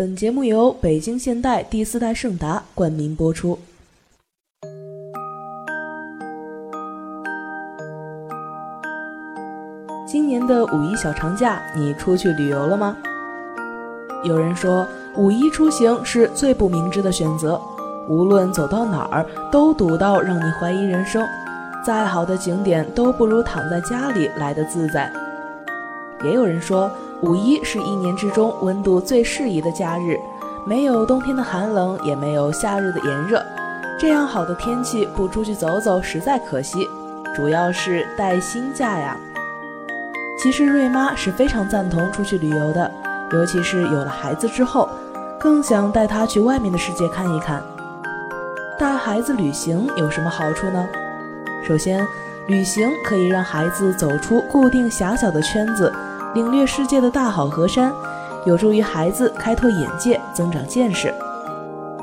本节目由北京现代第四代盛达冠名播出。今年的五一小长假，你出去旅游了吗？有人说，五一出行是最不明智的选择，无论走到哪儿都堵到让你怀疑人生，再好的景点都不如躺在家里来的自在。也有人说，五一是一年之中温度最适宜的假日，没有冬天的寒冷，也没有夏日的炎热，这样好的天气不出去走走实在可惜，主要是带薪假呀。其实瑞妈是非常赞同出去旅游的，尤其是有了孩子之后，更想带他去外面的世界看一看。带孩子旅行有什么好处呢？首先，旅行可以让孩子走出固定狭小的圈子，领略世界的大好河山，有助于孩子开拓眼界、增长见识。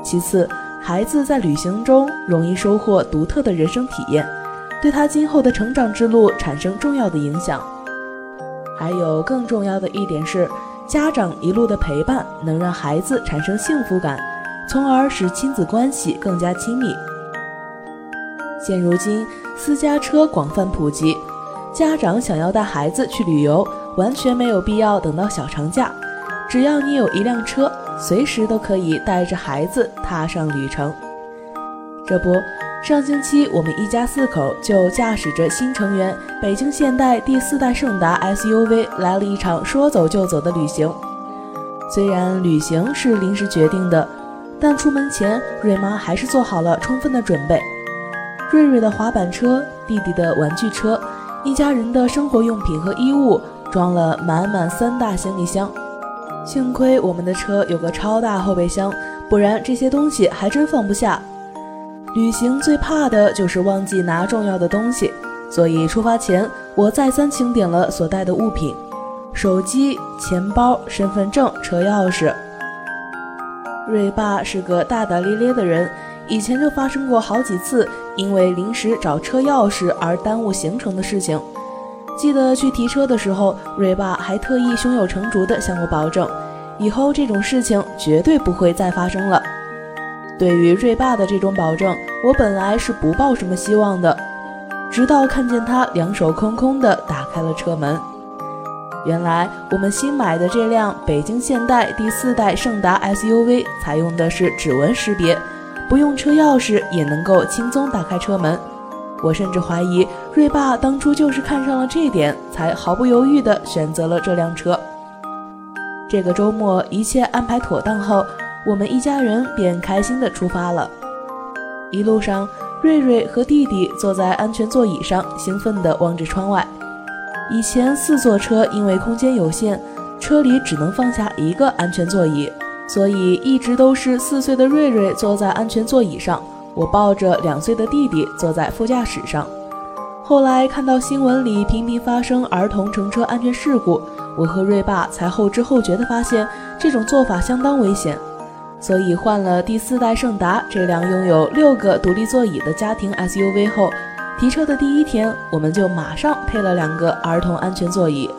其次，孩子在旅行中容易收获独特的人生体验，对他今后的成长之路产生重要的影响。还有更重要的一点是，家长一路的陪伴能让孩子产生幸福感，从而使亲子关系更加亲密。现如今，私家车广泛普及，家长想要带孩子去旅游，完全没有必要等到小长假，只要你有一辆车，随时都可以带着孩子踏上旅程。这不。上星期，我们一家四口就驾驶着新成员北京现代第四代胜达 SUV 来了一场说走就走的旅行。虽然旅行是临时决定的，但出门前瑞妈还是做好了充分的准备。瑞瑞的滑板车、弟弟的玩具车、一家人的生活用品和衣物，装了满满三大行李箱。幸亏我们的车有个超大后备箱，不然这些东西还真放不下。旅行最怕的就是忘记拿重要的东西，所以出发前我再三清点了所带的物品：手机、钱包、身份证、车钥匙。瑞爸是个大大咧咧的人，以前就发生过好几次因为临时找车钥匙而耽误行程的事情。记得去提车的时候，瑞爸还特意胸有成竹地向我保证，以后这种事情绝对不会再发生了。对于瑞爸的这种保证，我本来是不抱什么希望的，直到看见他两手空空地打开了车门。原来我们新买的这辆北京现代第四代胜达 SUV 采用的是指纹识别，不用车钥匙也能够轻松打开车门。我甚至怀疑瑞爸当初就是看上了这点，才毫不犹豫地选择了这辆车。这个周末一切安排妥当后。我们一家人便开心地出发了。一路上，瑞瑞和弟弟坐在安全座椅上，兴奋地望着窗外。以前四座车因为空间有限，车里只能放下一个安全座椅，所以一直都是四岁的瑞瑞坐在安全座椅上，我抱着两岁的弟弟坐在副驾驶上。后来看到新闻里频频发生儿童乘车安全事故，我和瑞爸才后知后觉地发现，这种做法相当危险。所以换了第四代胜达这辆拥有六个独立座椅的家庭 SUV 后，提车的第一天，我们就马上配了两个儿童安全座椅。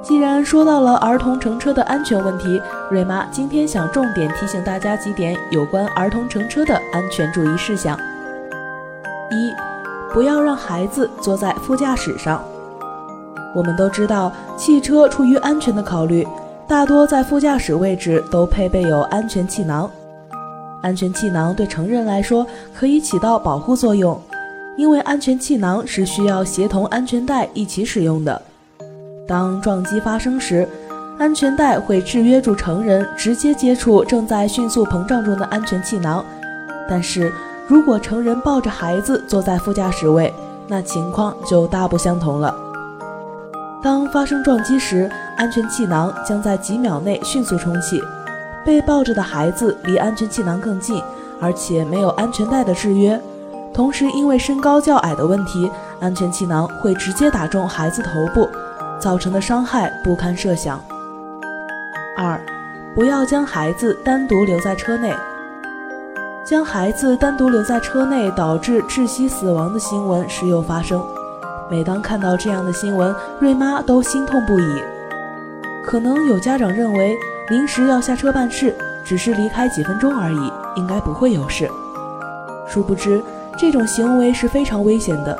既然说到了儿童乘车的安全问题，瑞妈今天想重点提醒大家几点有关儿童乘车的安全注意事项：一、不要让孩子坐在副驾驶上。我们都知道，汽车出于安全的考虑。大多在副驾驶位置都配备有安全气囊。安全气囊对成人来说可以起到保护作用，因为安全气囊是需要协同安全带一起使用的。当撞击发生时，安全带会制约住成人直接接触正在迅速膨胀中的安全气囊。但是如果成人抱着孩子坐在副驾驶位，那情况就大不相同了。当发生撞击时，安全气囊将在几秒内迅速充气。被抱着的孩子离安全气囊更近，而且没有安全带的制约。同时，因为身高较矮的问题，安全气囊会直接打中孩子头部，造成的伤害不堪设想。二，不要将孩子单独留在车内。将孩子单独留在车内导致窒息死亡的新闻时有发生。每当看到这样的新闻，瑞妈都心痛不已。可能有家长认为临时要下车办事，只是离开几分钟而已，应该不会有事。殊不知，这种行为是非常危险的。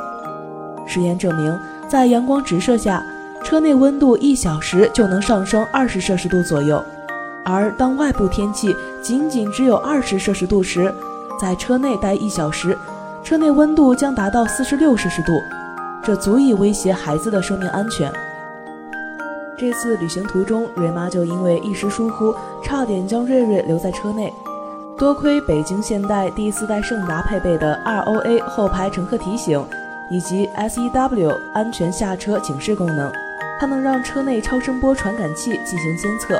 实验证明，在阳光直射下，车内温度一小时就能上升二十摄氏度左右，而当外部天气仅仅只有二十摄氏度时，在车内待一小时，车内温度将达到四十六摄氏度，这足以威胁孩子的生命安全。这次旅行途中，瑞妈就因为一时疏忽，差点将瑞瑞留在车内。多亏北京现代第四代胜达配备的 ROA 后排乘客提醒以及 SEW 安全下车警示功能，它能让车内超声波传感器进行监测，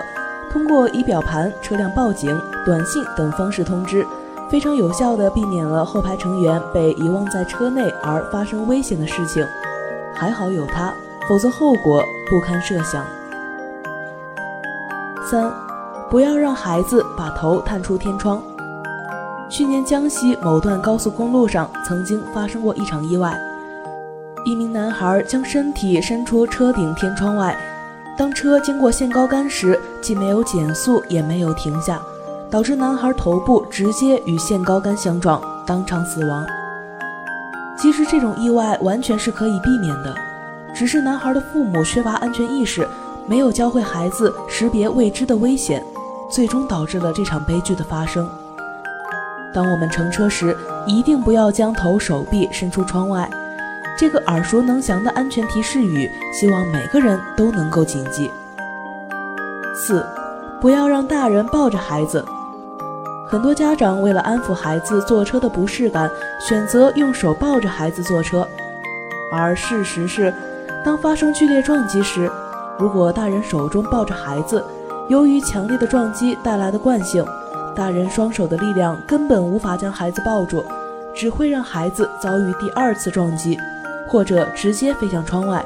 通过仪表盘、车辆报警、短信等方式通知，非常有效地避免了后排成员被遗忘在车内而发生危险的事情。还好有它，否则后果不堪设想。三。不要让孩子把头探出天窗。去年江西某段高速公路上曾经发生过一场意外，一名男孩将身体伸出车顶天窗外，当车经过限高杆时，既没有减速也没有停下，导致男孩头部直接与限高杆相撞，当场死亡。其实这种意外完全是可以避免的，只是男孩的父母缺乏安全意识，没有教会孩子识别未知的危险。最终导致了这场悲剧的发生。当我们乘车时，一定不要将头、手臂伸出窗外。这个耳熟能详的安全提示语，希望每个人都能够谨记。四，不要让大人抱着孩子。很多家长为了安抚孩子坐车的不适感，选择用手抱着孩子坐车。而事实是，当发生剧烈撞击时，如果大人手中抱着孩子，由于强烈的撞击带来的惯性，大人双手的力量根本无法将孩子抱住，只会让孩子遭遇第二次撞击，或者直接飞向窗外。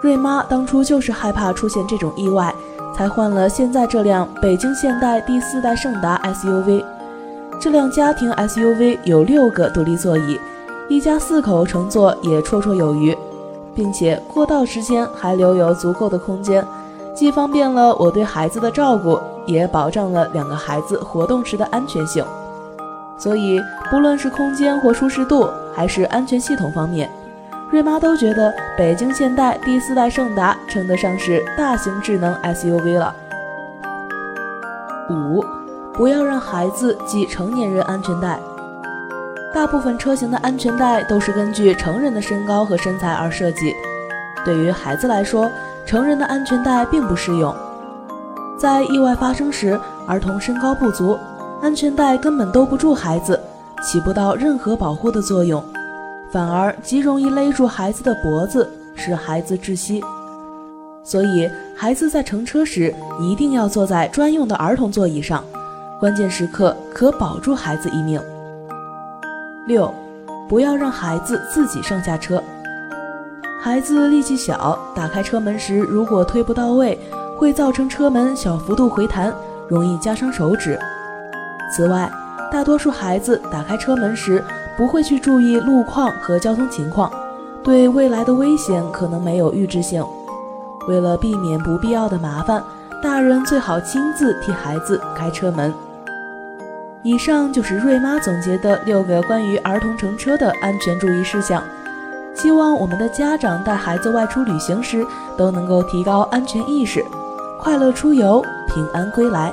瑞妈当初就是害怕出现这种意外，才换了现在这辆北京现代第四代胜达 SUV。这辆家庭 SUV 有六个独立座椅，一家四口乘坐也绰绰有余，并且过道之间还留有足够的空间。既方便了我对孩子的照顾，也保障了两个孩子活动时的安全性。所以，不论是空间或舒适度，还是安全系统方面，瑞妈都觉得北京现代第四代胜达称得上是大型智能 SUV 了。五，不要让孩子系成年人安全带。大部分车型的安全带都是根据成人的身高和身材而设计，对于孩子来说。成人的安全带并不适用，在意外发生时，儿童身高不足，安全带根本兜不住孩子，起不到任何保护的作用，反而极容易勒住孩子的脖子，使孩子窒息。所以，孩子在乘车时一定要坐在专用的儿童座椅上，关键时刻可保住孩子一命。六，不要让孩子自己上下车。孩子力气小，打开车门时如果推不到位，会造成车门小幅度回弹，容易夹伤手指。此外，大多数孩子打开车门时不会去注意路况和交通情况，对未来的危险可能没有预知性。为了避免不必要的麻烦，大人最好亲自替孩子开车门。以上就是瑞妈总结的六个关于儿童乘车的安全注意事项。希望我们的家长带孩子外出旅行时都能够提高安全意识，快乐出游，平安归来。